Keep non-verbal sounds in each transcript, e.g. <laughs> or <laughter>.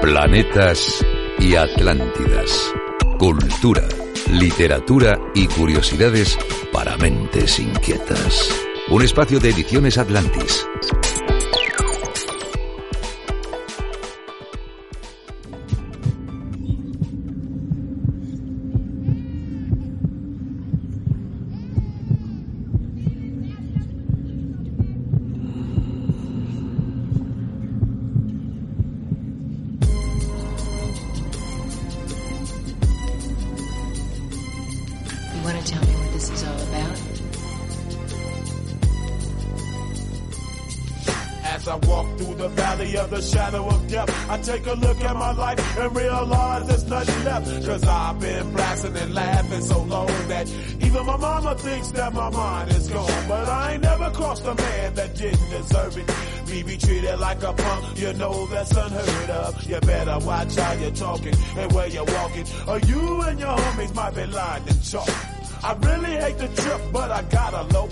Planetas y Atlántidas. Cultura, literatura y curiosidades para mentes inquietas. Un espacio de ediciones Atlantis. My and realize there's nothing left. Cause I've been blasting and laughing so long that even my mama thinks that my mind is gone. But I ain't never crossed a man that didn't deserve it. Me be treated like a punk, you know that's unheard of. You better watch how you're talking and where you're walking. Or you and your homies might be lying in chalk. I really hate the trip, but I gotta low.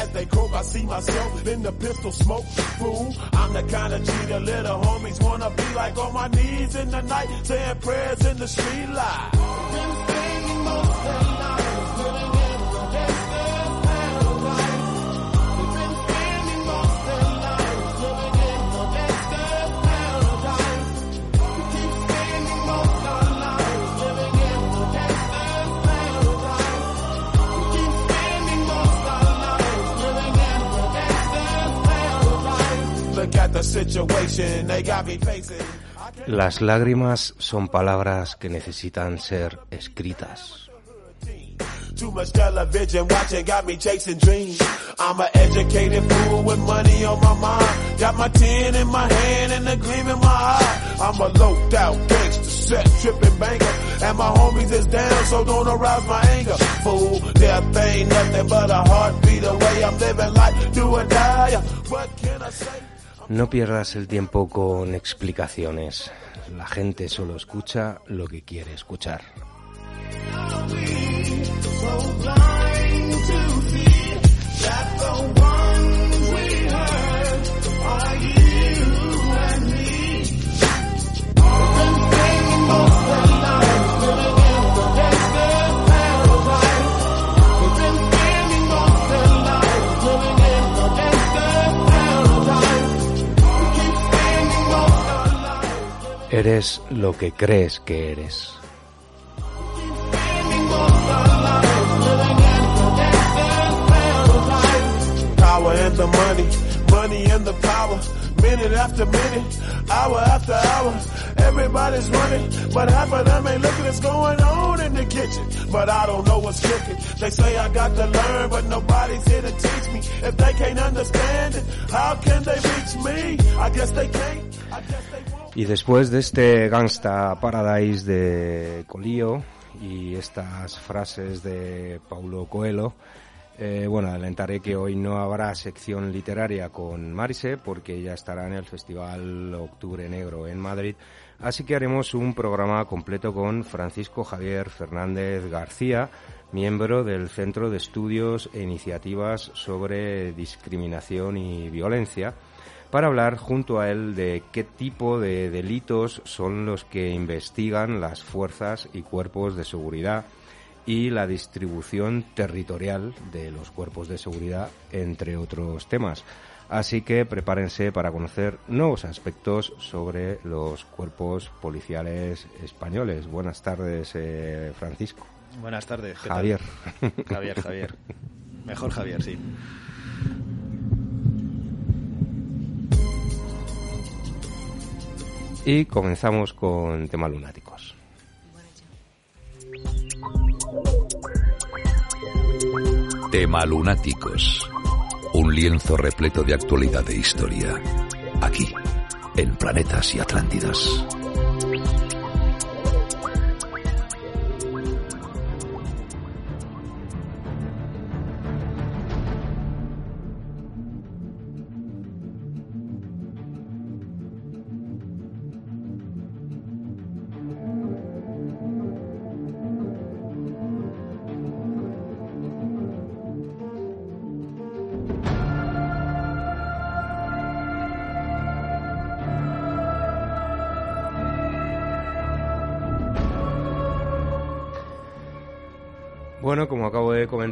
As they croak, I see myself in the pistol smoke. Fool, I'm the kind of G the little homies wanna be like on my knees in the night, saying prayers in the street light. Las lágrimas son palabras que necesitan ser escritas. No pierdas el tiempo con explicaciones. La gente solo escucha lo que quiere escuchar. Eres lo que crees que eres. Minute after minute, hour after hour. Everybody's running, but half of them ain't looking what's going on in the kitchen. But I don't know what's cooking. They say I got to learn, but nobody's here to teach me. If they can't understand it, how can they reach me? I guess they can't. I guess they won't. Y después de este Gangsta Paradise de Colío y estas frases de Paulo Coelho, eh, bueno, adelantaré que hoy no habrá sección literaria con Marise porque ella estará en el Festival Octubre Negro en Madrid. Así que haremos un programa completo con Francisco Javier Fernández García, miembro del Centro de Estudios e Iniciativas sobre Discriminación y Violencia, para hablar junto a él de qué tipo de delitos son los que investigan las fuerzas y cuerpos de seguridad y la distribución territorial de los cuerpos de seguridad, entre otros temas. Así que prepárense para conocer nuevos aspectos sobre los cuerpos policiales españoles. Buenas tardes, eh, Francisco. Buenas tardes. ¿qué tal? Javier. Javier, Javier. <laughs> Mejor Javier, sí. Y comenzamos con temas lunáticos. Tema lunáticos. Un lienzo repleto de actualidad e historia. Aquí, en Planetas y Atlántidas.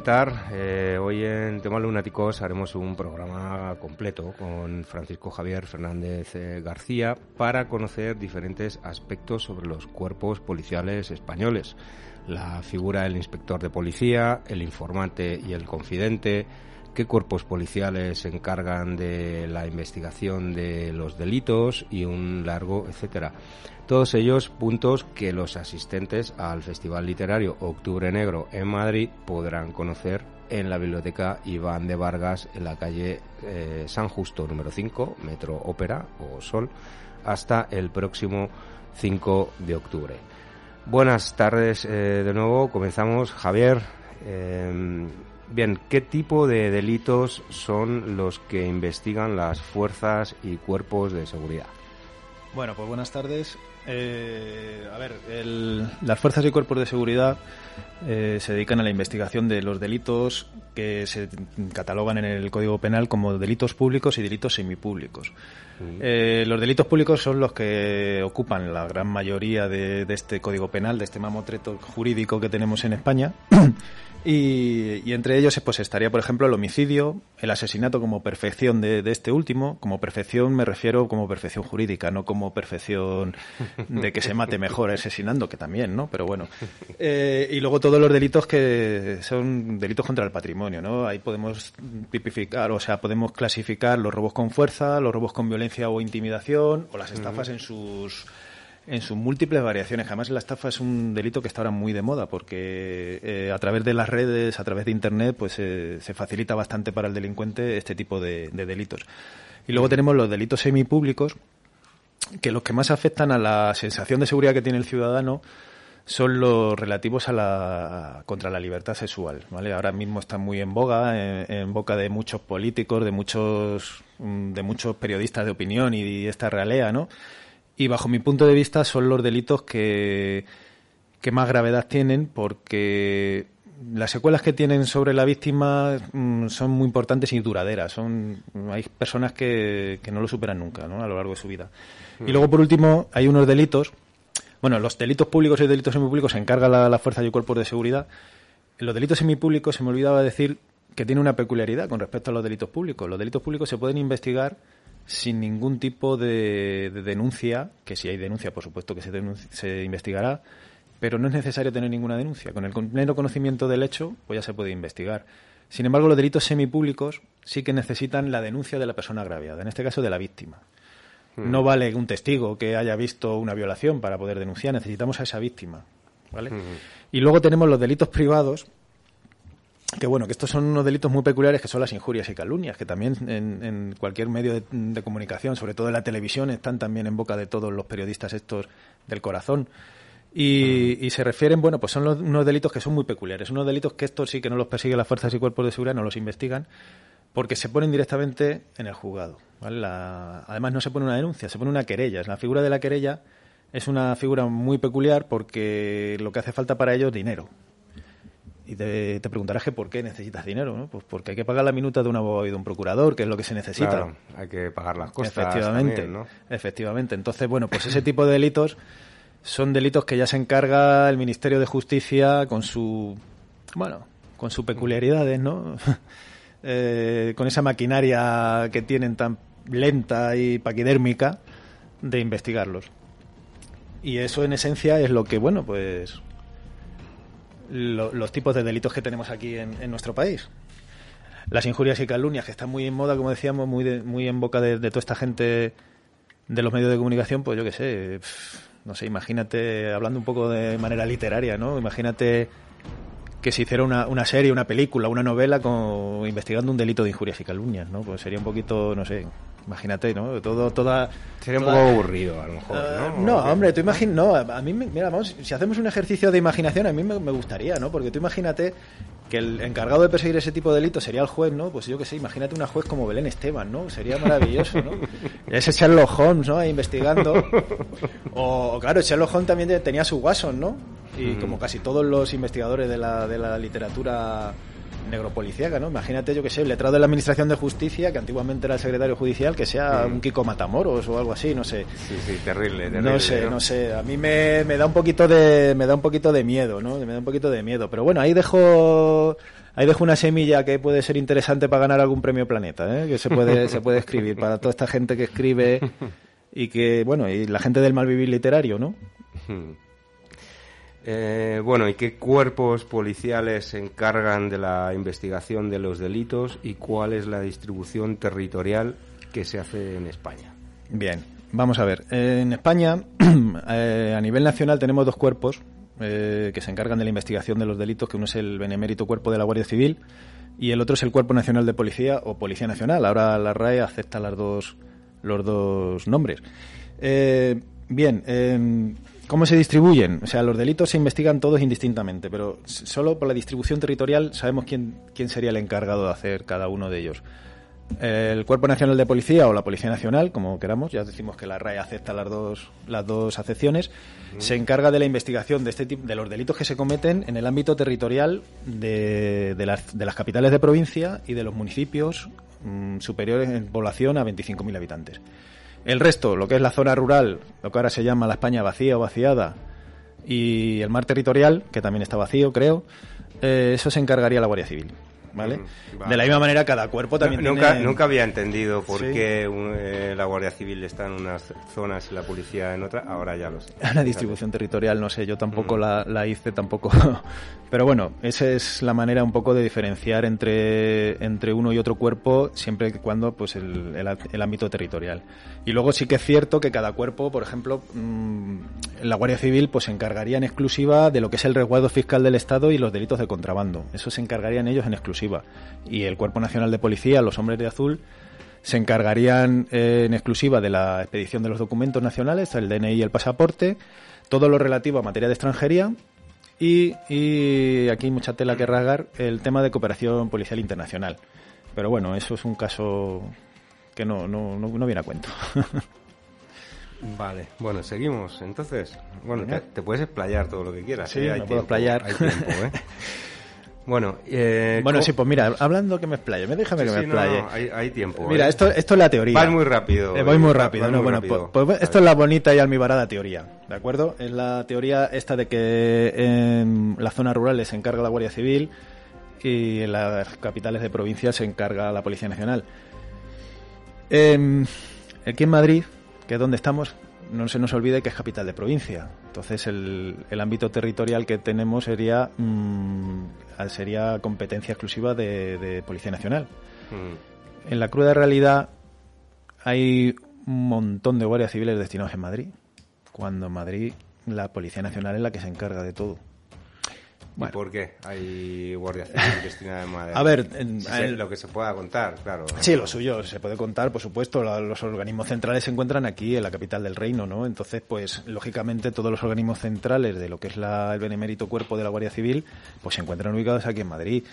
Comentar, eh, hoy en Temas Lunáticos haremos un programa completo con Francisco Javier Fernández eh, García para conocer diferentes aspectos sobre los cuerpos policiales españoles. La figura del inspector de policía, el informante y el confidente, qué cuerpos policiales se encargan de la investigación de los delitos y un largo etcétera. Todos ellos puntos que los asistentes al Festival Literario Octubre Negro en Madrid podrán conocer en la Biblioteca Iván de Vargas en la calle eh, San Justo número 5, Metro Ópera o Sol, hasta el próximo 5 de octubre. Buenas tardes eh, de nuevo, comenzamos. Javier, eh, bien, ¿qué tipo de delitos son los que investigan las fuerzas y cuerpos de seguridad? Bueno, pues buenas tardes. Eh, a ver, el, las fuerzas y cuerpos de seguridad eh, se dedican a la investigación de los delitos que se catalogan en el Código Penal como delitos públicos y delitos semipúblicos. Eh, los delitos públicos son los que ocupan la gran mayoría de, de este Código Penal, de este mamotreto jurídico que tenemos en España. <clears throat> Y, y, entre ellos pues estaría, por ejemplo, el homicidio, el asesinato como perfección de, de, este último. Como perfección me refiero como perfección jurídica, no como perfección de que se mate mejor asesinando, que también, ¿no? Pero bueno. Eh, y luego todos los delitos que son delitos contra el patrimonio, ¿no? Ahí podemos tipificar, o sea, podemos clasificar los robos con fuerza, los robos con violencia o intimidación, o las estafas en sus en sus múltiples variaciones. Además, la estafa es un delito que está ahora muy de moda porque eh, a través de las redes, a través de Internet, pues eh, se facilita bastante para el delincuente este tipo de, de delitos. Y luego tenemos los delitos semipúblicos, que los que más afectan a la sensación de seguridad que tiene el ciudadano son los relativos a la contra la libertad sexual, ¿vale? Ahora mismo está muy en boga, en, en boca de muchos políticos, de muchos de muchos periodistas de opinión y, y esta realea, ¿no? Y bajo mi punto de vista son los delitos que, que más gravedad tienen porque las secuelas que tienen sobre la víctima mmm, son muy importantes y duraderas. Son, hay personas que, que no lo superan nunca ¿no? a lo largo de su vida. Mm. Y luego, por último, hay unos delitos. Bueno, los delitos públicos y delitos semipúblicos se encarga la, la Fuerza y Cuerpos de Seguridad. Los delitos semipúblicos se me olvidaba decir que tiene una peculiaridad con respecto a los delitos públicos. Los delitos públicos se pueden investigar sin ningún tipo de, de, denuncia, que si hay denuncia, por supuesto que se, se, investigará, pero no es necesario tener ninguna denuncia. Con el pleno conocimiento del hecho, pues ya se puede investigar. Sin embargo, los delitos semipúblicos sí que necesitan la denuncia de la persona agraviada, en este caso de la víctima. Mm. No vale un testigo que haya visto una violación para poder denunciar, necesitamos a esa víctima. ¿vale? Mm. Y luego tenemos los delitos privados, que bueno, que estos son unos delitos muy peculiares que son las injurias y calumnias, que también en, en cualquier medio de, de, comunicación, sobre todo en la televisión, están también en boca de todos los periodistas estos del corazón. Y, y se refieren, bueno, pues son los, unos delitos que son muy peculiares, unos delitos que estos sí que no los persiguen las fuerzas y cuerpos de seguridad, no los investigan, porque se ponen directamente en el juzgado. ¿vale? La, además no se pone una denuncia, se pone una querella. La figura de la querella es una figura muy peculiar porque lo que hace falta para ello es dinero. Y te, te, preguntarás que por qué necesitas dinero, ¿no? Pues porque hay que pagar la minuta de un abogado y de un procurador, que es lo que se necesita. Claro, hay que pagar las costas. Efectivamente, también, ¿no? efectivamente. Entonces, bueno, pues ese tipo de delitos son delitos que ya se encarga el Ministerio de Justicia con su, bueno, con sus peculiaridades, ¿no? <laughs> eh, con esa maquinaria que tienen tan lenta y paquidérmica de investigarlos. Y eso en esencia es lo que, bueno, pues lo, los tipos de delitos que tenemos aquí en, en, nuestro país. Las injurias y calumnias, que están muy en moda, como decíamos, muy, de, muy en boca de, de, toda esta gente de los medios de comunicación, pues yo qué sé, no sé, imagínate, hablando un poco de manera literaria, ¿no? Imagínate que se hiciera una, una serie, una película, una novela investigando un delito de injurias y calumnias, ¿no? Pues sería un poquito, no sé, imagínate, ¿no? Todo, toda... Sería un poco aburrido, a lo mejor, Ah, ¿no? no, hombre, tú imaginas, no, a mí, me- mira, vamos, si hacemos un ejercicio de imaginación, a mí me, me gustaría, ¿no? Porque tú imagínate que el encargado de perseguir ese tipo de delitos sería el juez, ¿no? Pues yo qué sé, imagínate una juez como Belén Esteban, ¿no? Sería maravilloso, ¿no? <laughs> Ese Sherlock Holmes, ¿no? Ahí investigando. O, claro, Sherlock Holmes también te- tenía su Watson, ¿no? Y como casi todos los investigadores de la, de la literatura negropolicíaca, ¿no? Imagínate, yo que sé, el letrado de la Administración de Justicia, que antiguamente era el secretario judicial, que sea un Kiko Matamoros o algo así, no sé. Sí, sí, terrible, terrible. No sé, no sé. A mí me, me da un poquito de me da un poquito de miedo, ¿no? Me da un poquito de miedo. Pero bueno, ahí dejo ahí dejo una semilla que puede ser interesante para ganar algún premio Planeta, ¿eh? Que se puede se puede escribir para toda esta gente que escribe <laughs> y que bueno y la gente del malvivir literario, ¿no? Eh, bueno, ¿y qué cuerpos policiales se encargan de la investigación de los delitos y cuál es la distribución territorial que se hace en España? Bien, vamos a ver. En España, <clears throat> eh, a nivel nacional, tenemos dos cuerpos eh, que se encargan de la investigación de los delitos, que uno es el Benemérito Cuerpo de la Guardia Civil y el otro es el Cuerpo Nacional de Policía o Policía Nacional. Ahora la RAE acepta las dos, los dos nombres. Eh, bien, eh, ¿cómo se distribuyen? O sea, los delitos se investigan todos indistintamente, pero solo por la distribución territorial sabemos quién, quién sería el encargado de hacer cada uno de ellos. El Cuerpo Nacional de Policía o la Policía Nacional, como queramos, ya decimos que la RAE acepta las dos, las dos acepciones, se encarga de la investigación de este tipo, de los delitos que se cometen en el ámbito territorial de, de las, de las capitales de provincia y de los municipios mm, superiores en población a 25.000 habitantes. El resto, lo que es la zona rural, lo que ahora se llama la España vacía o vaciada, y el mar territorial, que también está vacío, creo, eh, eso se encargaría la Guardia Civil. ¿Vale? Mm, vale. De la misma manera, cada cuerpo también No, nunca, tiene- nunca había entendido por Sí. qué un- eh, la Guardia Civil está en unas zonas y la policía en otras. Ahora ya lo sé. <laughs> Una distribución territorial, no sé, yo tampoco Mm. la, la hice, tampoco. <laughs> Pero bueno, esa es la manera un poco de diferenciar entre, entre uno y otro cuerpo, siempre que cuando pues el, el, el ámbito territorial. Y luego sí que es cierto que cada cuerpo, por ejemplo, mm, la Guardia Civil pues se encargaría en exclusiva de lo que es el resguardo fiscal del Estado y los delitos de contrabando. Eso se encargarían ellos en exclusiva. Y el Cuerpo Nacional de Policía, los hombres de azul, se encargarían eh, en exclusiva de la expedición de los documentos nacionales, el DNI y el pasaporte, todo lo relativo a materia de extranjería y, y aquí mucha tela que rasgar el tema de cooperación policial internacional. Pero bueno, eso es un caso que no, no, no, no viene a cuento. <laughs> Vale, bueno, seguimos. Entonces, bueno, te, te puedes explayar todo lo que quieras. Sí, ¿eh? me puedo explayar. Hay tiempo, ¿eh? <laughs> bueno, eh, bueno, sí, pues mira, hablando que me explaye, me déjame Sí, que me sí, explaye. no, hay, hay tiempo. Mira, ¿eh? esto, esto es la teoría. Vas muy rápido. Eh, voy muy Va- rápido, no, muy bueno, rápido. pues, pues esto es la bonita y almibarada teoría, ¿de acuerdo? Es la teoría esta de que en las zonas rurales se encarga la Guardia Civil y en las capitales de provincia se encarga la Policía Nacional. Em, aquí en Madrid, que es donde estamos, no se nos olvide que es capital de provincia. Entonces el, el ámbito territorial que tenemos sería, mm, sería competencia exclusiva de, de Policía Nacional. Mm. En la cruda realidad hay un montón de guardias civiles destinados en Madrid, cuando en Madrid la Policía Nacional es la que se encarga de todo. ¿Y Bueno. por qué hay Guardia Civil destinada en Madrid? A ver, en- Si se- en- lo que se pueda contar, claro. Sí, lo suyo se puede contar, por supuesto. Los organismos centrales se encuentran aquí, en la capital del reino, ¿no? Entonces, pues, lógicamente, todos los organismos centrales de lo que es la- el benemérito cuerpo de la Guardia Civil, pues se encuentran ubicados aquí en Madrid.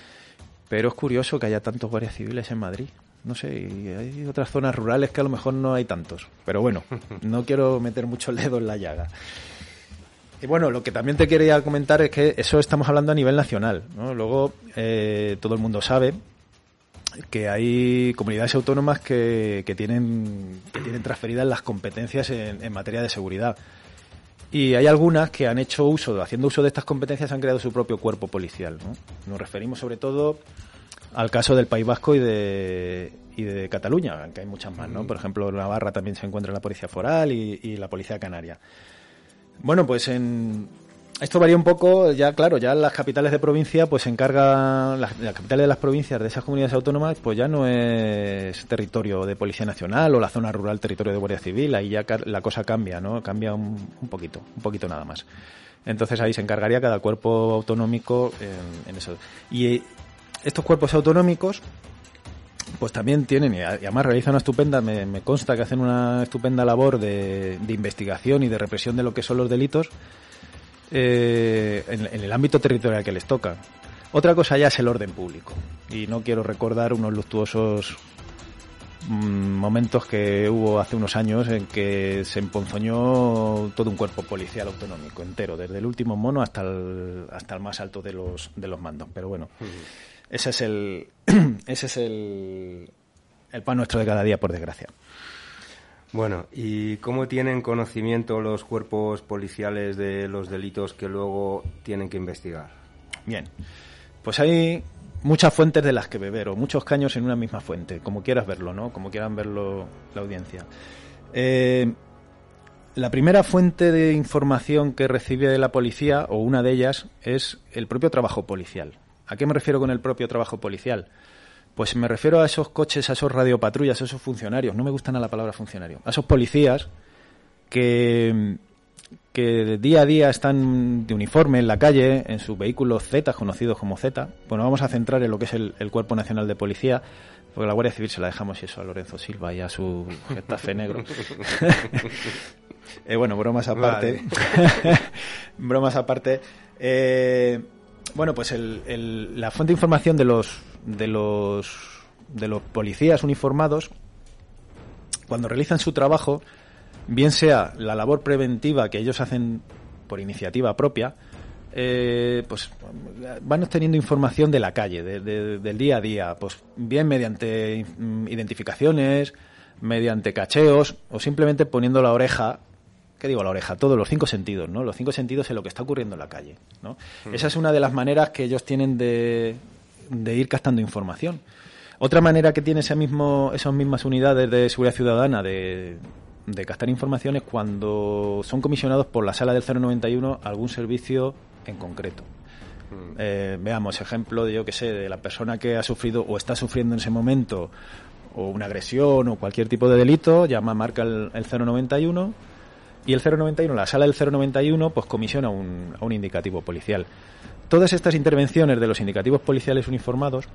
Pero es curioso que haya tantos guardias civiles en Madrid. No sé, hay otras zonas rurales que a lo mejor no hay tantos. Pero bueno, <laughs> no quiero meter mucho el dedo en la llaga. Y bueno, lo que también te quería comentar es que eso estamos hablando a nivel nacional. ¿no? Luego, eh, todo el mundo sabe que hay comunidades autónomas que, tienen, que tienen transferidas las competencias en, en materia de seguridad. Y hay algunas que han hecho uso, haciendo uso de estas competencias, han creado su propio cuerpo policial. ¿no? Nos referimos sobre todo al caso del País Vasco y de, Cataluña, aunque hay muchas más, ¿no? Por ejemplo, en Navarra también se encuentra la Policía Foral y la Policía Canaria. Bueno, pues en, esto varía un poco, ya claro, ya las capitales de provincia pues se encargan, las, capitales de las provincias de esas comunidades autónomas pues ya no es territorio de Policía Nacional o la zona rural territorio de Guardia Civil, ahí ya la cosa cambia, ¿no? Cambia un, un poquito, un poquito nada más. Entonces ahí se encargaría cada cuerpo autonómico en, en eso. Y estos cuerpos autonómicos pues también tienen, y además realizan una estupenda, me, me consta que hacen una estupenda labor de, de, investigación y de represión de lo que son los delitos eh, en, el ámbito territorial que les toca. Otra cosa ya es el orden público. Y no quiero recordar unos luctuosos mmm, momentos que hubo hace unos años en que se emponzoñó todo un cuerpo policial autonómico entero, desde el último mono hasta el, hasta el más alto de los, de los mandos. Pero bueno. Ese es el, <clears throat> ese es el, el pan nuestro de cada día, por desgracia. Bueno, ¿y cómo tienen conocimiento los cuerpos policiales de los delitos que luego tienen que investigar? Bien, pues hay muchas fuentes de las que beber, o muchos caños en una misma fuente, como quieras verlo, ¿no? Como quieran verlo la audiencia. Eh, la primera fuente de información que recibe la policía, o una de ellas, es el propio trabajo policial. ¿A qué me refiero con el propio trabajo policial? Pues me refiero a esos coches, a esos radiopatrullas, a esos funcionarios, no me gustan a la palabra funcionario, a esos policías que, que día a día están de uniforme en la calle, en sus vehículos Z, conocidos como Z. Bueno, vamos a centrar en lo que es el, el Cuerpo Nacional de Policía, porque la Guardia Civil se la dejamos eso a Lorenzo Silva y a su gestafe negro. <laughs> eh, bueno, bromas aparte. Vale. <laughs> bromas aparte. Eh, bueno, pues el, el, la fuente de información de los, de los de los policías uniformados cuando realizan su trabajo, bien sea la labor preventiva que ellos hacen por iniciativa propia, eh, pues van obteniendo información de la calle, de, de, del día a día, pues bien mediante identificaciones, mediante cacheos o simplemente poniendo la oreja ¿qué digo? La oreja, todos los cinco sentidos, ¿no? Los cinco sentidos en lo que está ocurriendo en la calle, ¿no? Mm. Esa es una de las maneras que ellos tienen de, de ir captando información. Otra manera que tiene ese mismo, esas mismas unidades de seguridad ciudadana de, de captar información es cuando son comisionados por la sala del 091 algún servicio en concreto. Mm. Eh, veamos ejemplo de yo que sé de la persona que ha sufrido o está sufriendo en ese momento o una agresión o cualquier tipo de delito llama marca el, el 091 y el 091, la sala del 091, pues comisiona un, a un indicativo policial. Todas estas intervenciones de los indicativos policiales uniformados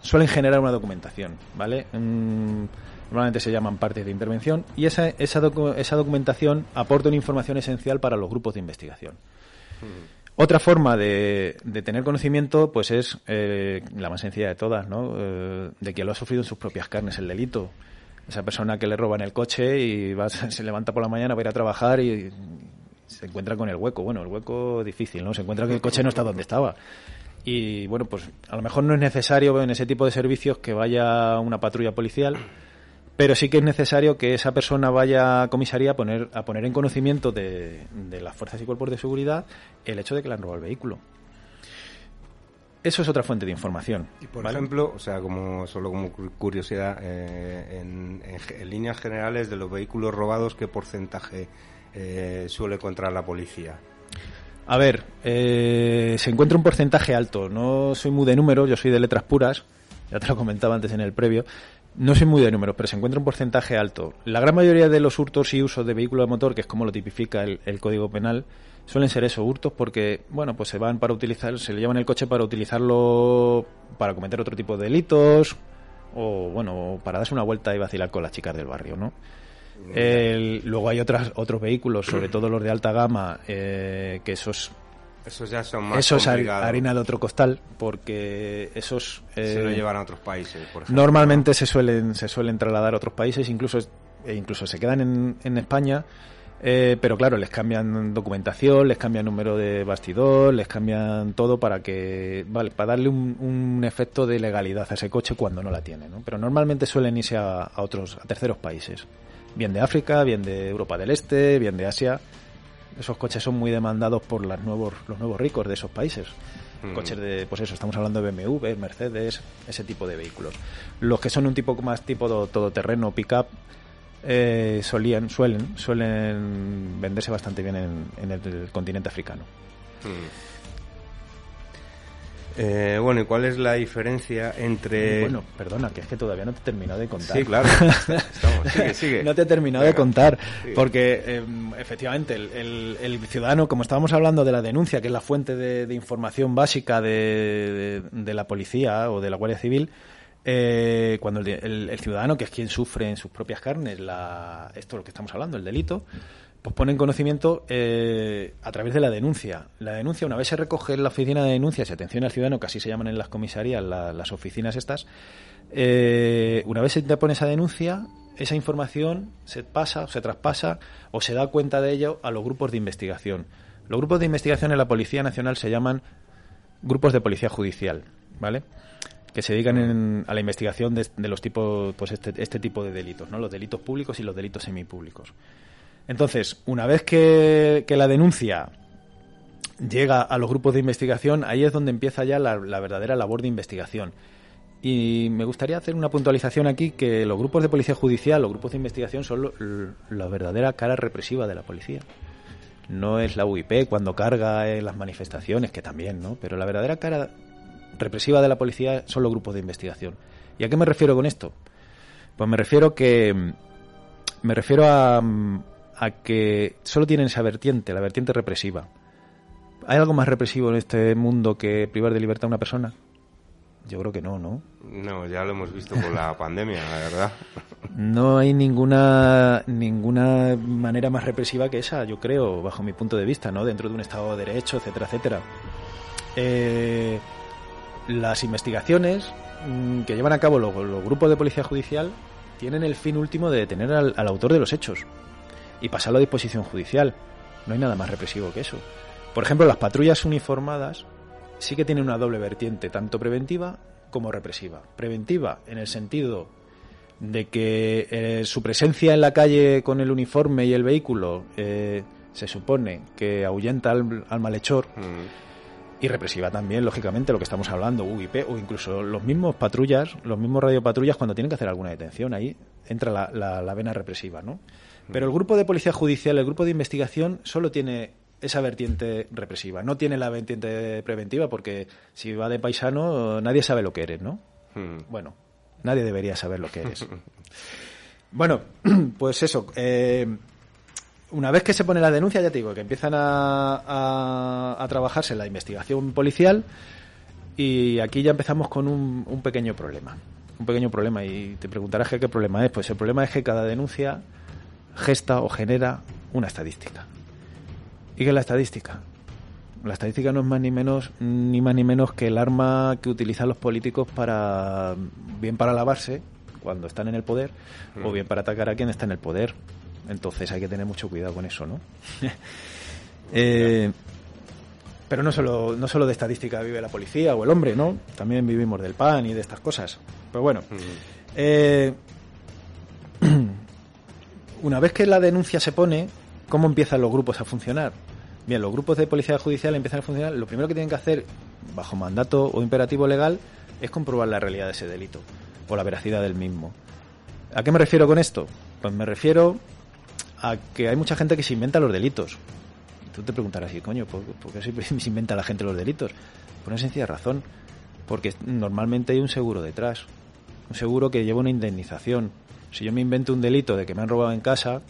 suelen generar una documentación, ¿vale? Mm, normalmente se llaman partes de intervención y esa, esa, docu esa documentación aporta una información esencial para los grupos de investigación. Mm. Otra forma de, de, tener conocimiento, pues es eh, la más sencilla de todas, ¿no? Eh, de que lo ha sufrido en sus propias carnes el delito esa persona que le roban el coche y va, <laughs> se levanta por la mañana para ir a trabajar y se encuentra con el hueco. Bueno, el hueco difícil, ¿no? Se encuentra que el coche no está donde estaba. Y bueno, pues a lo mejor no es necesario en ese tipo de servicios que vaya una patrulla policial, pero sí que es necesario que esa persona vaya a comisaría a poner, a poner en conocimiento de, de las fuerzas y cuerpos de seguridad el hecho de que le han robado el vehículo. Eso es otra fuente de información. Y por ¿vale? ejemplo, o sea, como solo como curiosidad, eh, en, en, en, líneas generales de los vehículos robados, ¿qué porcentaje eh, suele encontrar la policía? A ver, eh, se encuentra un porcentaje alto. No soy muy de números, yo soy de letras puras. Ya te lo comentaba antes en el previo. No soy muy de números, pero se encuentra un porcentaje alto. La gran mayoría de los hurtos y usos de vehículos de motor, que es como lo tipifica el, el Código Penal, suelen ser eso, hurtos, porque, bueno, pues se van para utilizar, se le llevan el coche para utilizarlo para cometer otro tipo de delitos, o, bueno, para darse una vuelta y vacilar con las chicas del barrio, ¿no? El, luego hay otras, otros vehículos, sobre todo los de alta gama, eh, que esos esos ya son más Eso es harina de otro costal, porque esos... Eh, se lo llevan a otros países, por ejemplo. Normalmente se suelen, se suelen trasladar a otros países, incluso, e incluso se quedan en, en España, eh, pero claro, les cambian documentación, les cambian número de bastidor, les cambian todo para que, vale, para darle un, un efecto de legalidad a ese coche cuando no la tiene, ¿no? Pero normalmente suelen irse a, a otros, a terceros países. Bien de África, bien de Europa del Este, bien de Asia esos coches son muy demandados por las nuevos, los nuevos ricos de esos países. Mm. Coches de, pues eso, estamos hablando de BMW, Mercedes, ese tipo de vehículos. Los que son un tipo más tipo todoterreno, pick-up, eh, solían, suelen, suelen venderse bastante bien en, en el continente africano. Eh, bueno, ¿y cuál es la diferencia entre...? Bueno, perdona, que es que todavía no te he terminado de contar. Sí, claro. <laughs> Estamos, sigue, sigue. No te he terminado de contar, sigue. porque eh, efectivamente el, el- el ciudadano, como estábamos hablando de la denuncia, que es la fuente de, de información básica de, de- de la policía o de la Guardia Civil, eh, cuando el, ciudadano, que es quien sufre en sus propias carnes la, esto es lo que estamos hablando, el delito, pues pone en conocimiento eh, a través de la denuncia. La denuncia, una vez se recoge en la oficina de denuncias y atención al ciudadano, que así se llaman en las comisarías la- las oficinas estas, eh, una vez se interpone esa denuncia, esa información se pasa, se traspasa o se da cuenta de ello a los grupos de investigación. Los grupos de investigación en la Policía Nacional se llaman grupos de policía judicial, ¿vale? Que se dedican en- a la investigación de, de los tipos, pues este, este tipo de delitos, ¿no? Los delitos públicos y los delitos semipúblicos. Entonces, una vez que, la denuncia llega a los grupos de investigación, ahí es donde empieza ya la, verdadera labor de investigación. Y me gustaría hacer una puntualización aquí que los grupos de policía judicial, los grupos de investigación son lo- la verdadera cara represiva de la policía. No es la UIP cuando carga en las manifestaciones, que también, ¿no? Pero la verdadera cara represiva de la policía son los grupos de investigación. ¿Y a qué me refiero con esto? Pues me refiero que mm, me refiero a, mm, a que solo tienen esa vertiente, la vertiente represiva. ¿Hay algo más represivo en este mundo que privar de libertad a una persona? Yo creo que no, ¿no? No, ya lo hemos visto con la <laughs> pandemia, la verdad. No hay ninguna ninguna manera más represiva que esa, yo creo, bajo mi punto de vista, ¿no? Dentro de un Estado de Derecho, etcétera, etcétera. Eh, las investigaciones mm, que llevan a cabo los, grupos de policía judicial tienen el fin último de detener al, al autor de los hechos y pasarlo a disposición judicial. No hay nada más represivo que eso. Por ejemplo, las patrullas uniformadas sí que tienen una doble vertiente, tanto preventiva como represiva. Preventiva en el sentido de que eh, su presencia en la calle con el uniforme y el vehículo eh, se supone que ahuyenta al, al malhechor Mm. Y represiva también, lógicamente, lo que estamos hablando, UIP o incluso los mismos patrullas, los mismos radiopatrullas cuando tienen que hacer alguna detención, ahí entra la, la- la vena represiva, ¿no? Pero el grupo de policía judicial, el grupo de investigación, solo tiene esa vertiente represiva, no tiene la vertiente preventiva porque si va de paisano nadie sabe lo que eres, ¿no? Mm. Bueno, nadie debería saber lo que eres. <laughs> bueno, <clears throat> pues eso. eh, una vez que se pone la denuncia, ya te digo, que empiezan a, a- a trabajarse en la investigación policial y aquí ya empezamos con un, un pequeño problema. Un pequeño problema y te preguntarás que qué problema es. Pues el problema es que cada denuncia gesta o genera una estadística. ¿Y qué es la estadística? La estadística no es más ni menos ni más ni menos que el arma que utilizan los políticos para bien para lavarse cuando están en el poder o bien para atacar a quien está en el poder. Entonces hay que tener mucho cuidado con eso, ¿no? <laughs> Eh, pero no solo no solo de estadística vive la policía o el hombre, ¿no? También vivimos del pan y de estas cosas. Pero bueno, eh, <clears throat> una vez que la denuncia se pone, ¿cómo empiezan los grupos a funcionar? Bien, los grupos de policía judicial empiezan a funcionar. Lo primero que tienen que hacer, bajo mandato o imperativo legal, es comprobar la realidad de ese delito o la veracidad del mismo. ¿A qué me refiero con esto? Pues me refiero a que hay mucha gente que se inventa los delitos. Tú te preguntarás, ¿y coño, por, por qué <laughs> se inventa la gente los delitos? Por una sencilla razón. Porque normalmente hay un seguro detrás. Un seguro que lleva una indemnización. Si yo me invento un delito de que me han robado en casa,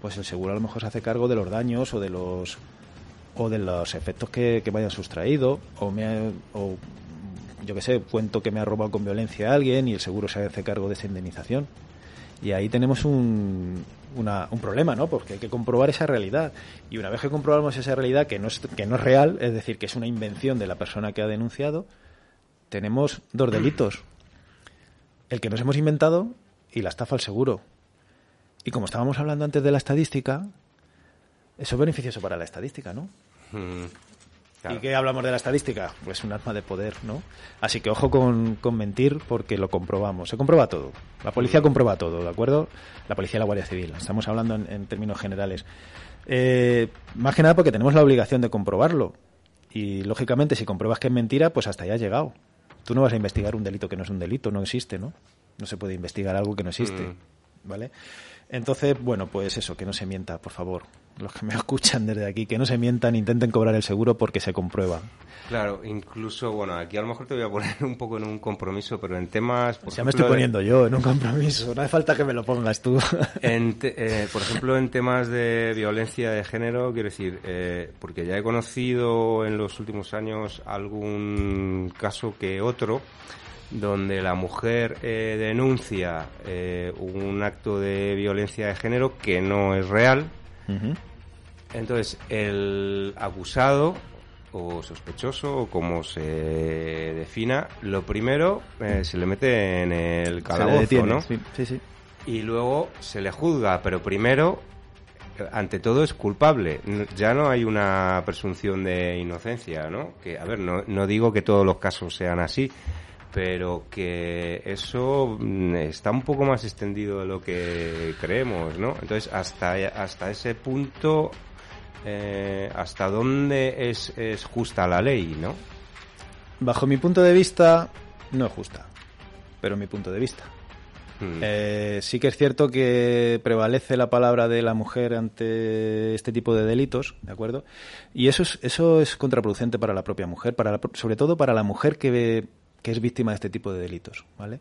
pues el seguro a lo mejor se hace cargo de los daños o de los o de los efectos que, que me hayan sustraído o me o yo que sé cuento que me ha robado con violencia a alguien y el seguro se hace cargo de esa indemnización y ahí tenemos un, una- un problema, ¿no? Porque hay que comprobar esa realidad. Y una vez que comprobamos esa realidad que no, es, que no es real, es decir, que es una invención de la persona que ha denunciado, tenemos dos delitos. El que nos hemos inventado y la estafa al seguro. Y como estábamos hablando antes de la estadística, eso es beneficioso para la estadística, ¿no? Mm. Claro. ¿Y qué hablamos de la estadística? Pues un arma de poder, ¿no? Así que ojo con, con mentir porque lo comprobamos. Se comprueba todo. La policía comprueba todo, ¿de acuerdo? La policía y la Guardia Civil. Estamos hablando en, en términos generales. Eh, más que nada porque tenemos la obligación de comprobarlo. Y lógicamente, si compruebas que es mentira, pues hasta ahí has llegado. Tú no vas a investigar un delito que no es un delito, no existe, ¿no? No se puede investigar algo que no existe. Mm. ¿vale? Entonces, bueno, pues eso, que no se mienta, por favor. Los que me <laughs> escuchan desde aquí, que no se mientan, intenten cobrar el seguro porque se comprueba. Claro, incluso, bueno, aquí a lo mejor te voy a poner <laughs> un poco en un compromiso, pero en temas... ya me estoy poniendo yo en un compromiso, no hace falta que me lo pongas tú. <laughs> Eh, por ejemplo, en temas de violencia de género, quiero decir, eh, porque ya he conocido en los últimos años algún caso que otro, donde la mujer eh, denuncia un acto de violencia de género que no es real. Entonces, el acusado o sospechoso o como se defina, lo primero eh, se le mete en el calabozo, ¿no? Sí, sí, Y luego se le juzga, pero primero, ante todo, es culpable. Ya no hay una presunción de inocencia, ¿no? Que, a ver, no, no digo que todos los casos sean así, pero que eso mm, está un poco más extendido de lo que creemos, ¿no? Entonces, hasta, hasta ese punto eh, hasta dónde es, es justa la ley, ¿no? Bajo mi punto de vista, no es justa, pero mi punto de vista. Hmm. Eh, sí que es cierto que prevalece la palabra de la mujer ante este tipo de delitos, ¿de acuerdo? Y eso es, eso es contraproducente para la propia mujer, para sobre todo para la mujer que, que es víctima de este tipo de delitos, ¿vale?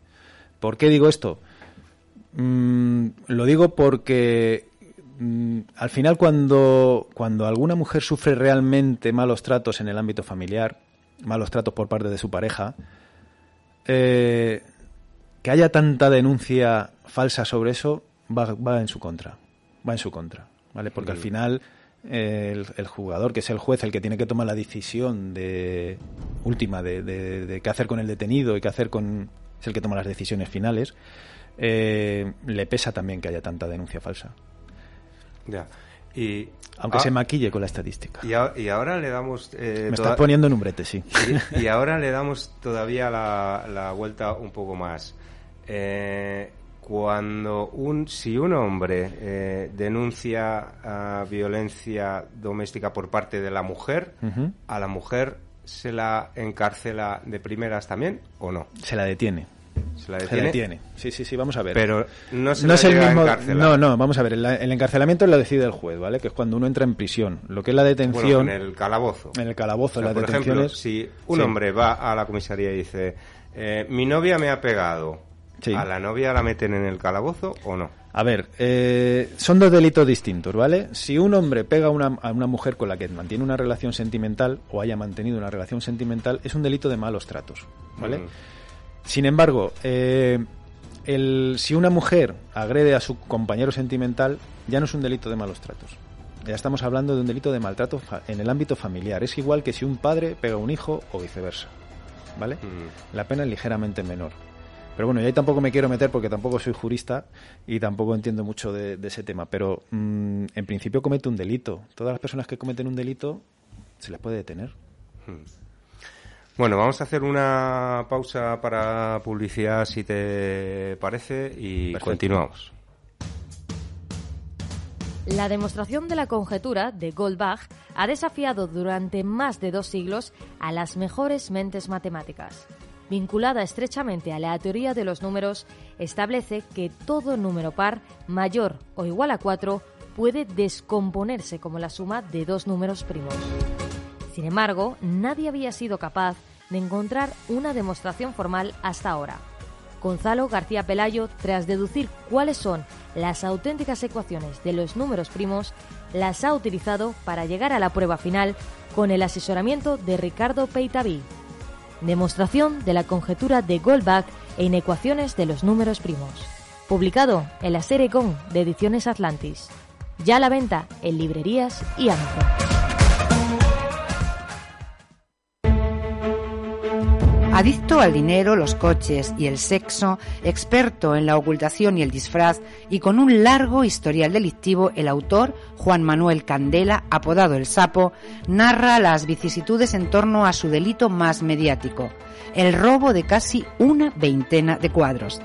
¿Por qué digo esto? Mm, lo digo porque al final cuando, cuando alguna mujer sufre realmente malos tratos en el ámbito familiar, malos tratos por parte de su pareja, eh, que haya tanta denuncia falsa sobre eso va, va, en su contra, va en su contra, ¿vale? Porque al final el, jugador, que es el juez, el que tiene que tomar la decisión de última de, de, qué hacer con el detenido y qué hacer con es el que toma las decisiones finales, eh, le pesa también que haya tanta denuncia falsa. Ya. Y, Aunque se maquille con la estadística. Y, ahora le damos... Eh, Me estás poniendo en un brete, sí. Y, ahora le damos todavía la, vuelta un poco más. Eh, cuando un si un hombre eh, denuncia violencia doméstica por parte de la mujer, a la mujer se la encarcela de primeras también o no? Se la detiene. ¿Se la detiene? Sí, sí, sí, vamos a ver. Pero no, se es el mismo. No, no, vamos a ver. El, encarcelamiento lo decide el juez, ¿vale? Que es cuando uno entra en prisión. Lo que es la detención. en el calabozo. En el calabozo, la por ejemplo, si un hombre va a la comisaría y dice: eh, Mi novia me ha pegado. ¿A la novia la meten en el calabozo o no? A ver, eh, son dos delitos distintos, ¿vale? Si un hombre pega a una, mujer con la que mantiene una relación sentimental o haya mantenido una relación sentimental, es un delito de malos tratos, ¿vale? Mm. Sin embargo, eh, el, si una mujer agrede a su compañero sentimental, ya no es un delito de malos tratos. Ya estamos hablando de un delito de maltrato en el ámbito familiar. Es igual que si un padre pega a un hijo o viceversa. ¿Vale? Mm. La pena es ligeramente menor. Pero bueno, yo ahí tampoco me quiero meter porque tampoco soy jurista y tampoco entiendo mucho de, ese tema. Pero mm, en principio comete un delito. Todas las personas que cometen un delito se les puede detener. Mm. Bueno, vamos a hacer una pausa para publicidad, si te parece, y continuamos. La demostración de la conjetura de Goldbach ha desafiado durante más de dos siglos a las mejores mentes matemáticas. Vinculada estrechamente a la teoría de los números, establece que todo número par mayor o igual a 4 puede descomponerse como la suma de dos números primos. Sin embargo, nadie había sido capaz de encontrar una demostración formal hasta ahora. Gonzalo García Pelayo, tras deducir cuáles son las auténticas ecuaciones de los números primos, las ha utilizado para llegar a la prueba final con el asesoramiento de Ricardo Peitaví. Demostración de la conjetura de Goldbach en ecuaciones de los números primos. Publicado en la serie GON de Ediciones Atlantis. Ya a la venta en librerías y Amazon. Adicto al dinero, los coches y el sexo, experto en la ocultación y el disfraz y con un largo historial delictivo, el autor, Juan Manuel Candela, apodado El Sapo, narra las vicisitudes en torno a su delito más mediático, el robo de casi una veintena de cuadros.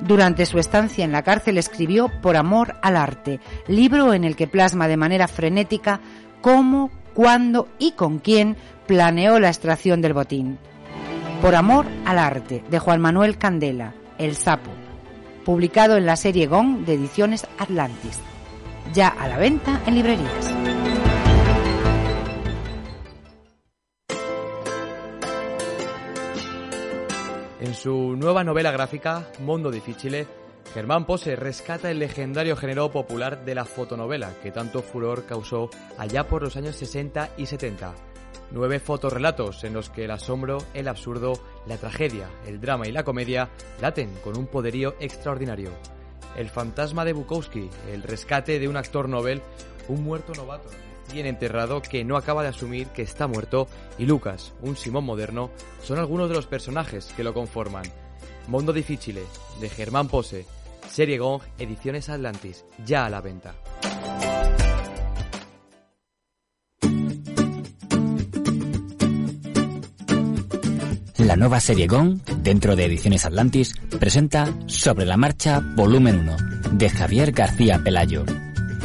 Durante su estancia en la cárcel escribió Por amor al arte, libro en el que plasma de manera frenética cómo, cuándo y con quién planeó la extracción del botín. Por amor al arte, de Juan Manuel Candela, El Sapo. publicado en la serie Gong de Ediciones Atlantis, ya a la venta en librerías. En su nueva novela gráfica, Mondo Difficile, Germán Pose rescata el legendario género popular de la fotonovela que tanto furor causó allá por los años 60 y 70. Nueve fotorrelatos en los que el asombro, el absurdo, la tragedia, el drama y la comedia laten con un poderío extraordinario. El fantasma de Bukowski, el rescate de un actor Nobel, un muerto novato recién enterrado que no acaba de asumir que está muerto y Lucas, un Simón moderno, son algunos de los personajes que lo conforman. Mondo Difficile, de Germán Pose, Serie Gong, Ediciones Atlantis, ya a la venta. La nueva serie Gong, dentro de Ediciones Atlantis, presenta Sobre la Marcha Volumen 1, de Javier García Pelayo.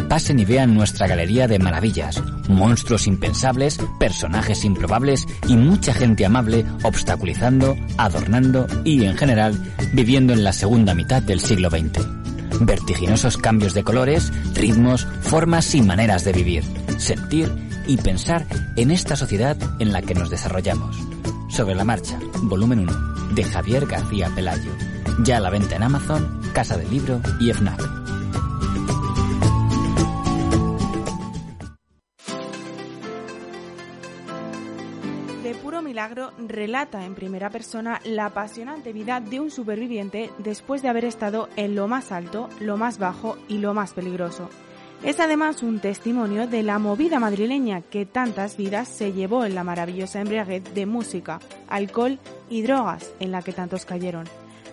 Pasen y vean nuestra galería de maravillas, monstruos impensables, personajes improbables y mucha gente amable obstaculizando, adornando y, en general, viviendo en la segunda mitad del siglo XX. Vertiginosos cambios de colores, ritmos, formas y maneras de vivir, sentir y pensar en esta sociedad en la que nos desarrollamos. Sobre la marcha, volumen 1, de Javier García Pelayo. Ya a la venta en Amazon, Casa del Libro y FNAC. De puro milagro relata en primera persona la apasionante vida de un superviviente después de haber estado en lo más alto, lo más bajo y lo más peligroso. Es además un testimonio de la movida madrileña que tantas vidas se llevó en la maravillosa embriaguez de música, alcohol y drogas en la que tantos cayeron.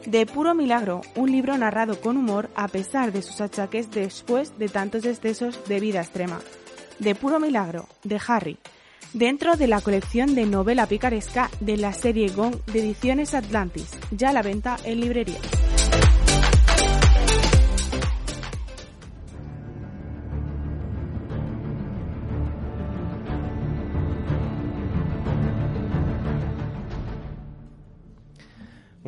De puro milagro, un libro narrado con humor a pesar de sus achaques después de tantos excesos de vida extrema. De puro milagro, de Harry, dentro de la colección de novela picaresca de la serie Gong de Ediciones Atlantis, ya a la venta en librerías.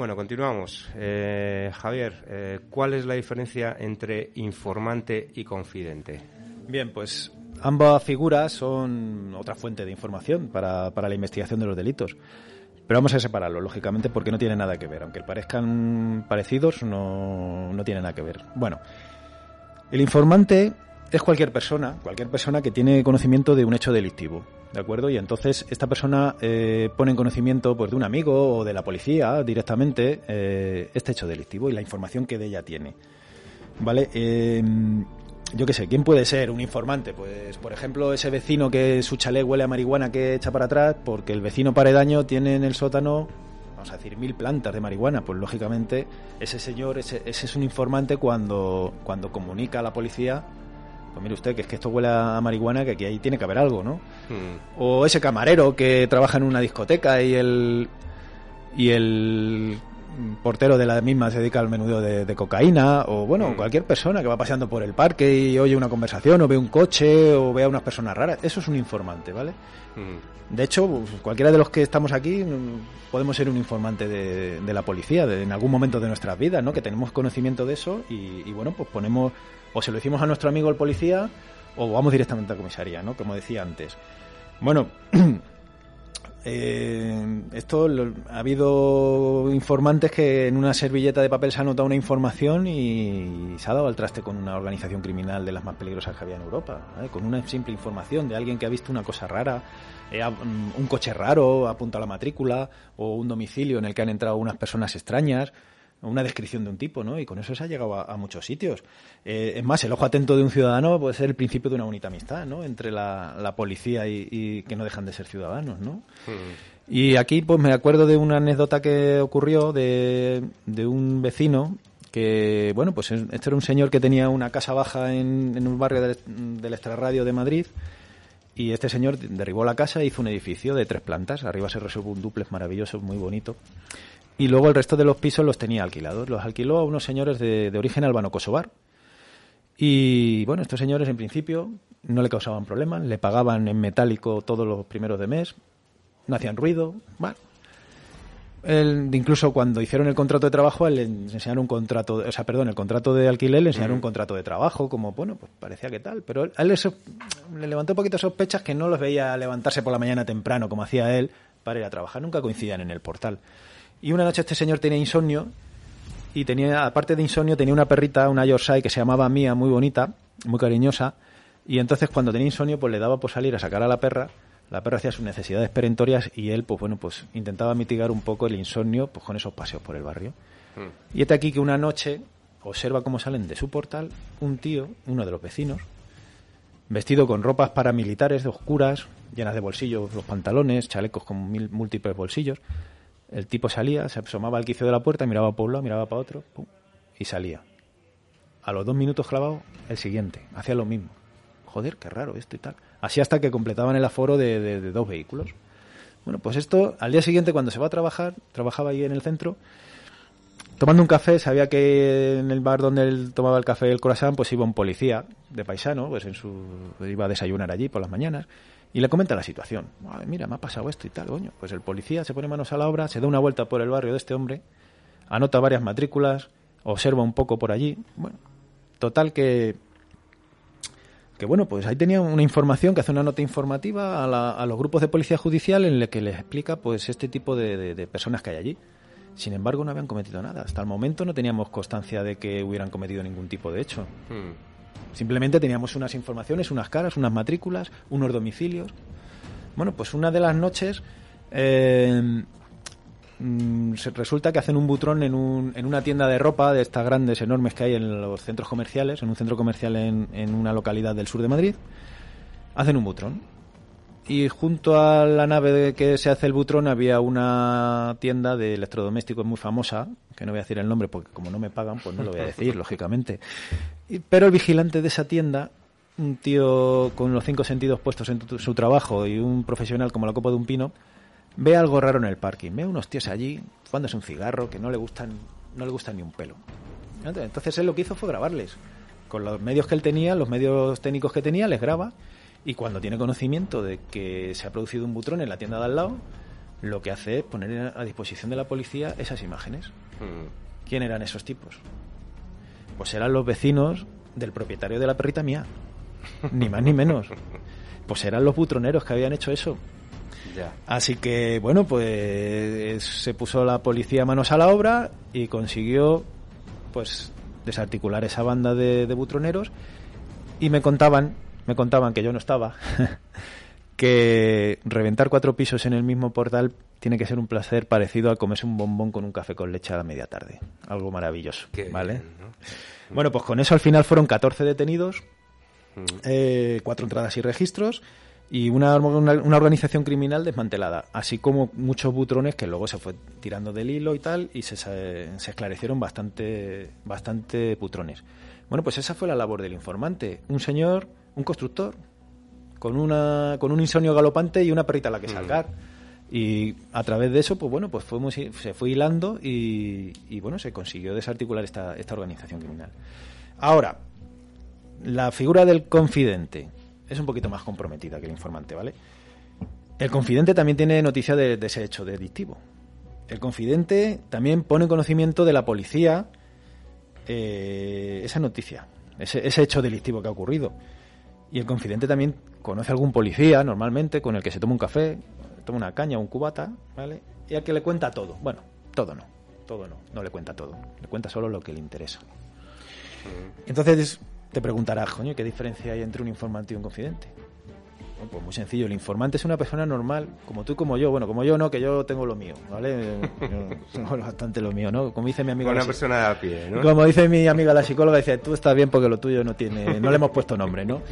Bueno, continuamos. Eh, Javier, eh, ¿cuál es la diferencia entre informante y confidente? Bien, pues ambas figuras son otra fuente de información para, para la investigación de los delitos. Pero vamos a separarlo, lógicamente, porque no tienen nada que ver. Aunque parezcan parecidos, no, no tienen nada que ver. Bueno, el informante es cualquier persona, cualquier persona que tiene conocimiento de un hecho delictivo, ¿de acuerdo? Y entonces esta persona eh, pone en conocimiento pues, de un amigo o de la policía directamente eh, este hecho delictivo y la información que de ella tiene, ¿vale? Eh, yo qué sé, ¿quién puede ser un informante? Pues, por ejemplo, ese vecino que su chalet huele a marihuana que echa para atrás porque el vecino paredaño tiene en el sótano vamos a decir, mil plantas de marihuana, pues lógicamente ese señor, ese, ese es un informante cuando, cuando comunica a la policía pues mire usted, que es que esto huele a marihuana, que aquí ahí tiene que haber algo, ¿no? Hmm. O ese camarero que trabaja en una discoteca y el y el portero de la misma se dedica al menudo de, de cocaína, o bueno, Hmm. cualquier persona que va paseando por el parque y oye una conversación, o ve un coche, o ve a unas personas raras, eso es un informante, ¿vale? Hmm. De hecho, pues, cualquiera de los que estamos aquí mm, podemos ser un informante de, de la policía de- en algún momento de nuestras vidas, ¿no? Que tenemos conocimiento de eso y, y, bueno, pues ponemos, o se lo decimos a nuestro amigo el policía, o vamos directamente a comisaría, ¿no? Como decía antes. Bueno, <clears throat> eh, esto ha habido informantes que en una servilleta de papel se ha anotado una información y se ha dado al traste con una organización criminal de las más peligrosas que había en Europa, ¿eh? con una simple información de alguien que ha visto una cosa rara, eh, mm, un coche raro apunta a la matrícula o un domicilio en el que han entrado unas personas extrañas una descripción de un tipo, ¿no? Y con eso se ha llegado a, a muchos sitios. Eh, es más, el ojo atento de un ciudadano puede ser el principio de una bonita amistad, ¿no? Entre la, la policía y, y que no dejan de ser ciudadanos, ¿no? Y aquí, pues me acuerdo de una anécdota que ocurrió de, de un vecino que, bueno, pues es- este era un señor que tenía una casa baja en, en un barrio del, del extrarradio de Madrid y este señor derribó la casa e hizo un edificio de tres plantas. Arriba se resolvió un duplex maravilloso, muy bonito. Y luego el resto de los pisos los tenía alquilados. Los alquiló a unos señores de, de origen albano-kosovar. Y bueno, estos señores en principio no le causaban problemas, le pagaban en metálico todos los primeros de mes, no hacían ruido. Bueno. él, incluso cuando hicieron el contrato de trabajo, le enseñaron un contrato, o sea, perdón, el contrato de alquiler le enseñaron un contrato de trabajo, como, bueno, pues parecía que tal, pero a él le, so- le levantó un poquito sospechas que no los veía levantarse por la mañana temprano, como hacía él, para ir a trabajar, nunca coincidían en el portal. Y una noche este señor tenía insomnio, y tenía, aparte de insomnio, tenía una perrita, una Yorkshire, que se llamaba Mía, muy bonita, muy cariñosa, y entonces cuando tenía insomnio, pues le daba por salir a sacar a la perra, la perra hacía sus necesidades perentorias y él, pues bueno, pues intentaba mitigar un poco el insomnio pues con esos paseos por el barrio. Y este aquí que una noche observa cómo salen de su portal un tío, uno de los vecinos, vestido con ropas paramilitares de oscuras, llenas de bolsillos, los pantalones, chalecos con mil, múltiples bolsillos. El tipo salía, se asomaba al quicio de la puerta, miraba para un lado, miraba para otro, y salía. A los dos minutos clavado, el siguiente, hacía lo mismo. Joder, qué raro esto y tal. Así hasta que completaban el aforo de, dos vehículos. Bueno, pues esto, al día siguiente, cuando se va a trabajar, trabajaba ahí en el centro, tomando un café, sabía que en el bar donde él tomaba el café el croissant, pues iba un policía de paisano, pues en su iba a desayunar allí por las mañanas, y le comenta la situación. "Ay, mira, me ha pasado esto y tal, coño. Pues el policía se pone manos a la obra, se da una vuelta por el barrio de este hombre, anota varias matrículas, observa un poco por allí. Bueno, total que que bueno, pues ahí tenía una información que hace una nota informativa a, la- a los grupos de policía judicial en la que les explica pues este tipo de, personas que hay allí. Sin embargo, no habían cometido nada. Hasta el momento no teníamos constancia de que hubieran cometido ningún tipo de hecho. Simplemente teníamos unas informaciones, unas caras, unas matrículas, unos domicilios. Bueno, pues una de las noches eh, mm, resulta que hacen un butrón en, un- en una tienda de ropa de estas grandes, enormes que hay en los centros comerciales, en un centro comercial en, en una localidad del sur de Madrid. Hacen un butrón. Y junto a la nave de que se hace el butrón había una tienda de electrodomésticos muy famosa, que no voy a decir el nombre porque como no me pagan, pues no lo voy a decir, <laughs> lógicamente. Y- pero el vigilante de esa tienda, un tío con los cinco sentidos puestos en tu- su trabajo y un profesional como la copa de un pino, ve algo raro en el parking. Ve unos tíos allí fumándose un cigarro que no le gustan, no le gustan ni un pelo. Entonces él lo que hizo fue grabarles. Con los medios que él tenía, los medios técnicos que tenía, les graba. Y cuando tiene conocimiento de que se ha producido un butrón en la tienda de al lado, lo que hace es poner a disposición de la policía esas imágenes. ¿Quién eran esos tipos? Pues eran los vecinos del propietario de la perrita mía. Ni más ni menos. Pues eran los butroneros que habían hecho eso. Ya. Así que, bueno, pues se puso la policía manos a la obra y consiguió, pues, desarticular esa banda de, de butroneros. Y me contaban, me contaban que yo no estaba, <laughs> que reventar cuatro pisos en el mismo portal tiene que ser un placer parecido a comerse un bombón con un café con leche a la media tarde. Algo maravilloso, ¿vale? Bueno, pues con eso al final fueron 14 detenidos, eh, cuatro entradas y registros y una, una, una organización criminal desmantelada, así como muchos butrones que luego se fue tirando del hilo y tal y se, se, se esclarecieron bastante, bastante butrones. Bueno, pues esa fue la labor del informante. Un señor, un constructor, con, una, con un insomnio galopante y una perrita a la que salgar. Y a través de eso, pues bueno, pues fuimos, se fue hilando y, y, bueno, se consiguió desarticular esta, esta organización criminal. Ahora, la figura del confidente es un poquito más comprometida que el informante, ¿vale? El confidente también tiene noticia de, de ese hecho delictivo. El confidente también pone en conocimiento de la policía eh, esa noticia, ese, ese hecho delictivo que ha ocurrido. Y el confidente también conoce a algún policía, normalmente, con el que se toma un café, toma una caña o un cubata, ¿vale? Y al que le cuenta todo. Bueno, todo no, todo no, no le cuenta todo. Le cuenta solo lo que le interesa. Entonces te preguntarás, coño, ¿qué diferencia hay entre un informante y un confidente? Bueno, pues muy sencillo, el informante es una persona normal, como tú y como yo. Bueno, como yo no, que yo tengo lo mío, ¿vale? <laughs> Yo tengo bastante lo mío, ¿no? Como dice mi amiga... Una la- persona a pie, ¿no? Como dice mi amiga la psicóloga, dice, tú estás bien porque lo tuyo no tiene, no le hemos puesto nombre, ¿no?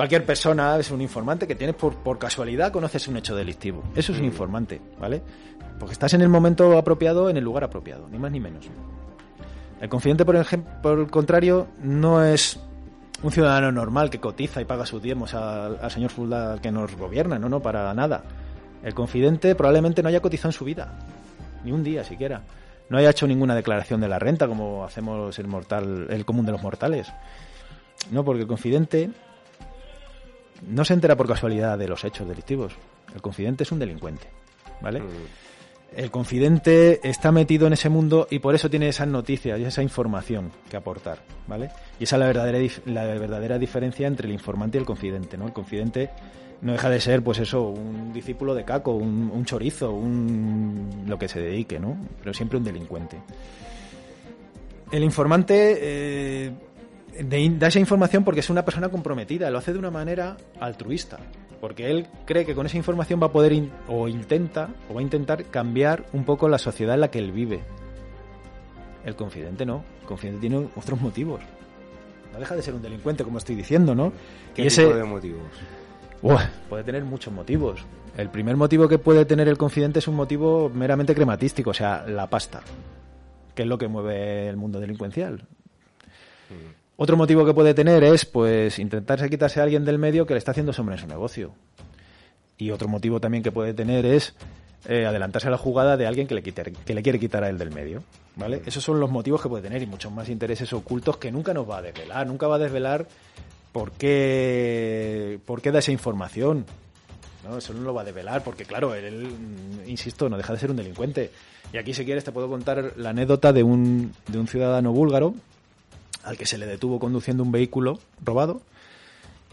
Cualquier persona es un informante que tienes por, por casualidad, conoces un hecho delictivo. Eso es un informante, ¿vale? Porque estás en el momento apropiado, en el lugar apropiado, ni más ni menos. El confidente, por, ejem- por el contrario, no es un ciudadano normal que cotiza y paga sus diezmos al, al señor Fulda que nos gobierna, no, no, para nada. El confidente probablemente no haya cotizado en su vida, ni un día siquiera. No haya hecho ninguna declaración de la renta como hacemos el mortal, el común de los mortales. No, porque el confidente no se entera por casualidad de los hechos delictivos. El confidente es un delincuente, ¿vale? el confidente está metido en ese mundo y por eso tiene esas noticias y esa información que aportar, ¿vale? Y esa es la verdadera, la verdadera diferencia entre el informante y el confidente, ¿no? El confidente no deja de ser, pues eso, un discípulo de caco, un, un chorizo, un lo que se dedique, ¿no? Pero siempre un delincuente. El informante eh, de- da esa información porque es una persona comprometida, lo hace de una manera altruista, porque él cree que con esa información va a poder in- o intenta o va a intentar cambiar un poco la sociedad en la que él vive. El confidente no, el confidente tiene otros motivos. No deja de ser un delincuente, como estoy diciendo, ¿no? ¿Qué Y ese- tipo de motivos? Puede tener muchos motivos. El primer motivo que puede tener el confidente es un motivo meramente crematístico, o sea, la pasta, que es lo que mueve el mundo delincuencial. Otro motivo que puede tener es, pues, intentarse quitarse a alguien del medio que le está haciendo sombra en su negocio. Y otro motivo también que puede tener es eh, adelantarse a la jugada de alguien que le, quite- que le quiere quitar a él del medio. ¿Vale? Esos son los motivos que puede tener y muchos más intereses ocultos que nunca nos va a desvelar. Nunca va a desvelar por qué, por qué da esa información. ¿no? Eso no lo va a develar porque, claro, él, mm, insisto, no deja de ser un delincuente. Y aquí, si quieres, te puedo contar la anécdota de un, de un ciudadano búlgaro al que se le detuvo conduciendo un vehículo robado.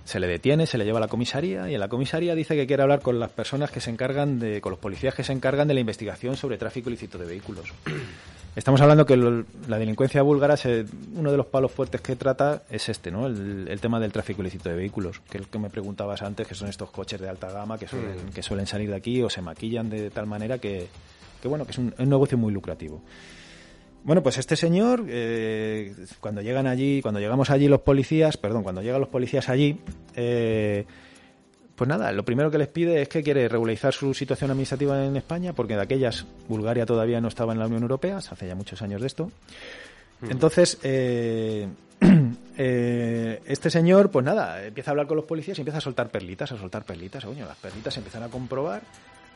Se le detiene, se le lleva a la comisaría y en la comisaría dice que quiere hablar con las personas que se encargan de, con los policías que se encargan de la investigación sobre tráfico ilícito de vehículos. <clears throat> Estamos hablando que lo- la delincuencia búlgara, se- uno de los palos fuertes que trata es este, ¿no? El, el tema del tráfico ilícito de vehículos, que es el que me preguntabas antes, que son estos coches de alta gama que suelen, que suelen salir de aquí o se maquillan de tal manera que, que bueno, que es un, un negocio muy lucrativo. Bueno, pues este señor, eh, cuando llegan allí, cuando llegamos allí los policías, perdón, cuando llegan los policías allí, eh, pues nada, lo primero que les pide es que quiere regularizar su situación administrativa en España, porque de aquellas Bulgaria todavía no estaba en la Unión Europea, hace ya muchos años de esto. Entonces, eh, <clears throat> eh, este señor, pues nada, empieza a hablar con los policías y empieza a soltar perlitas, a soltar perlitas. Coño, las perlitas se empiezan a comprobar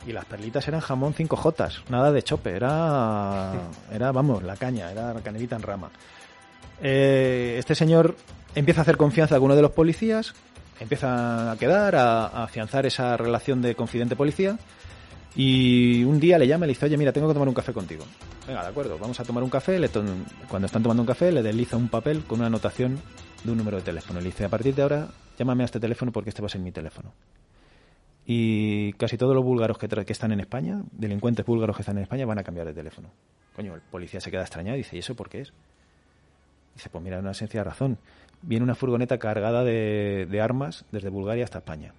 y las perlitas eran jamón 5 jotas, nada de chope, era, era vamos, la caña, era canelita en rama. Eh, este señor empieza a hacer confianza a alguno de los policías, empieza a quedar, a, a afianzar esa relación de confidente-policía. Y un día le llama y le dice, oye, mira, tengo que tomar un café contigo. Venga, de acuerdo, vamos a tomar un café. Le to- Cuando están tomando un café, le desliza un papel con una anotación de un número de teléfono. Le dice, a partir de ahora, llámame a este teléfono porque este va a ser mi teléfono. Y casi todos los búlgaros que, que están en España, delincuentes búlgaros que están en España, van a cambiar de teléfono. Coño, el policía se queda extrañado y dice, ¿y eso por qué es? Dice, pues mira, una sencilla razón. Viene una furgoneta cargada de, armas desde Bulgaria hasta España.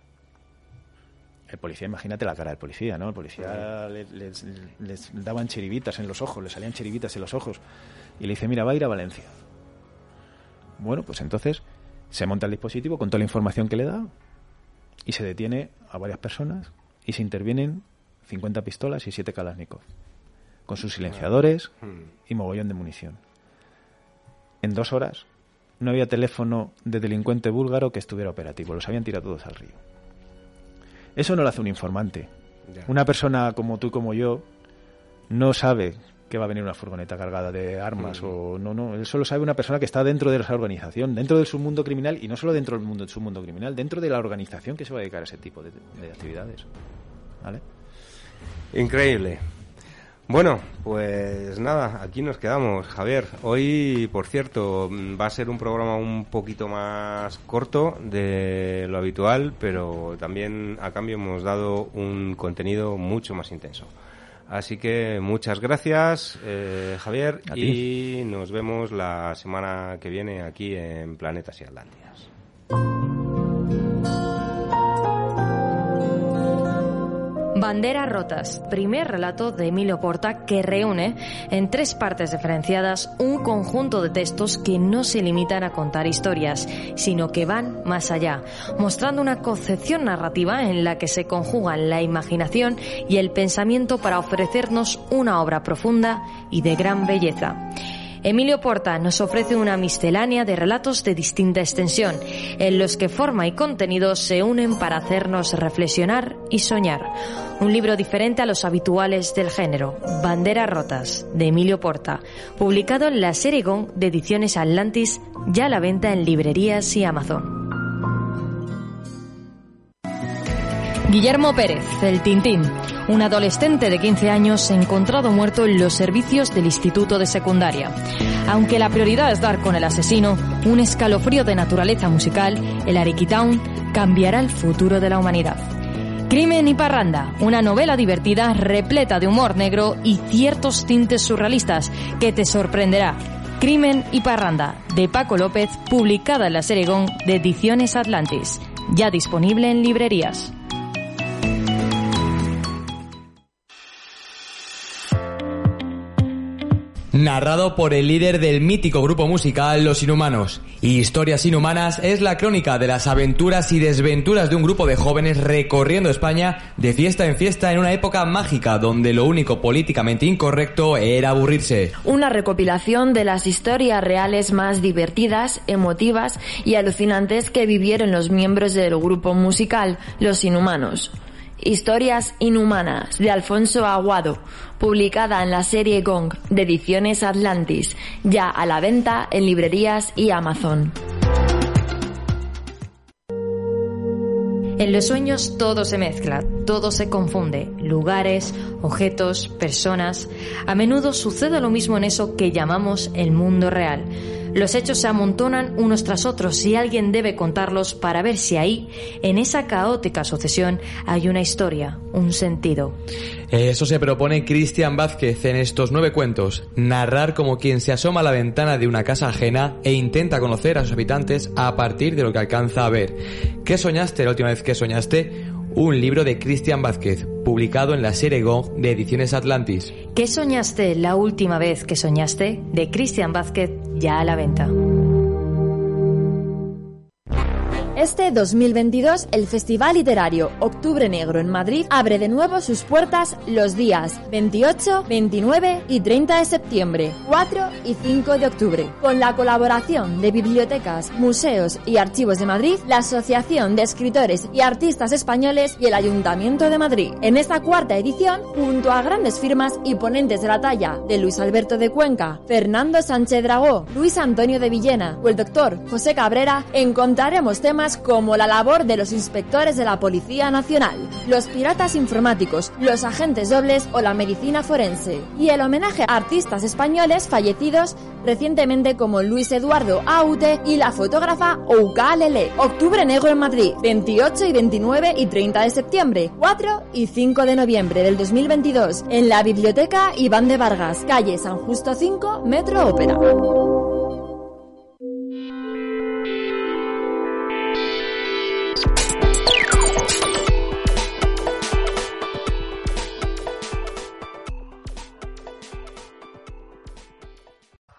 El policía, imagínate la cara del policía, ¿no? El policía le- les, les daban chiribitas en los ojos, le salían chiribitas en los ojos. Y le dice, mira, va a ir a Valencia. Bueno, pues entonces se monta el dispositivo con toda la información que le da y se detiene a varias personas y se intervienen 50 pistolas y 7 Kalashnikov con sus silenciadores y mogollón de munición. En dos horas no había teléfono de delincuente búlgaro que estuviera operativo, los habían tirado todos al río. Eso no lo hace un informante. Una persona como tú y como yo no sabe que va a venir una furgoneta cargada de armas o no, no, él solo sabe una persona que está dentro de esa organización, dentro del submundo criminal y no solo dentro del mundo del submundo criminal, dentro de la organización que se va a dedicar a ese tipo de, de actividades. ¿Vale? Increíble. Bueno, pues nada, aquí nos quedamos, Javier. Hoy, por cierto, mm, va a ser un programa un poquito más corto de lo habitual, pero también a cambio hemos dado un contenido mucho más intenso. Así que muchas gracias, eh, Javier, A y nos vemos la semana que viene aquí en Planetas y Atlantias. Banderas rotas, primer relato de Emilio Porta que reúne en tres partes diferenciadas un conjunto de textos que no se limitan a contar historias, sino que van más allá, mostrando una concepción narrativa en la que se conjugan la imaginación y el pensamiento para ofrecernos una obra profunda y de gran belleza. Emilio Porta nos ofrece una miscelánea de relatos de distinta extensión, en los que forma y contenido se unen para hacernos reflexionar y soñar. Un libro diferente a los habituales del género, Banderas Rotas, de Emilio Porta, publicado en la serie GON de Ediciones Atlantis, ya a la venta en librerías y Amazon. Guillermo Pérez, el Tintín. un adolescente de 15 años encontrado muerto en los servicios del instituto de secundaria. Aunque la prioridad es dar con el asesino, un escalofrío de naturaleza musical, el Ariquitown, cambiará el futuro de la humanidad. Crimen y Parranda, una novela divertida repleta de humor negro y ciertos tintes surrealistas que te sorprenderá. Crimen y Parranda, de Paco López, publicada en la serie Gong de Ediciones Atlantis, ya disponible en librerías. Narrado por el líder del mítico grupo musical Los Inhumanos. Historias Inhumanas es la crónica de las aventuras y desventuras de un grupo de jóvenes recorriendo España de fiesta en fiesta en una época mágica donde lo único políticamente incorrecto era aburrirse. Una recopilación de las historias reales más divertidas, emotivas y alucinantes que vivieron los miembros del grupo musical Los Inhumanos. Historias Inhumanas de Alfonso Aguado, publicada en la serie Gong de Ediciones Atlantis, ya a la venta en librerías y Amazon. En los sueños todo se mezcla, todo se confunde, lugares, objetos, personas. A menudo sucede lo mismo en eso que llamamos el mundo real. Los hechos se amontonan unos tras otros y alguien debe contarlos para ver si ahí, en esa caótica sucesión, hay una historia, un sentido. Eso se propone Cristian Vázquez en estos nueve cuentos, narrar como quien se asoma a la ventana de una casa ajena e intenta conocer a sus habitantes a partir de lo que alcanza a ver. ¿Qué soñaste la última vez que soñaste? un libro de Cristian Vázquez, publicado en la serie Gong de Ediciones Atlantis. ¿Qué soñaste la última vez que soñaste? de Cristian Vázquez, ya a la venta. Este 2022, el Festival Literario Octubre Negro en Madrid abre de nuevo sus puertas los días 28, 29 y 30 de septiembre, 4 y 5 de octubre. Con la colaboración de bibliotecas, museos y archivos de Madrid, la Asociación de Escritores y Artistas Españoles y el Ayuntamiento de Madrid. En esta cuarta edición, junto a grandes firmas y ponentes de la talla de Luis Alberto de Cuenca, Fernando Sánchez Dragó, Luis Antonio de Villena o el doctor José Cabrera, encontraremos como la labor de los inspectores de la Policía Nacional, los piratas informáticos, los agentes dobles o la medicina forense, y el homenaje a artistas españoles fallecidos recientemente como Luis Eduardo Aute y la fotógrafa Ouka Lele. Octubre Negro en Madrid, 28 y 29 y 30 de septiembre, 4 y 5 de noviembre del 2022, en la Biblioteca Iván de Vargas, calle San Justo 5, Metro Ópera.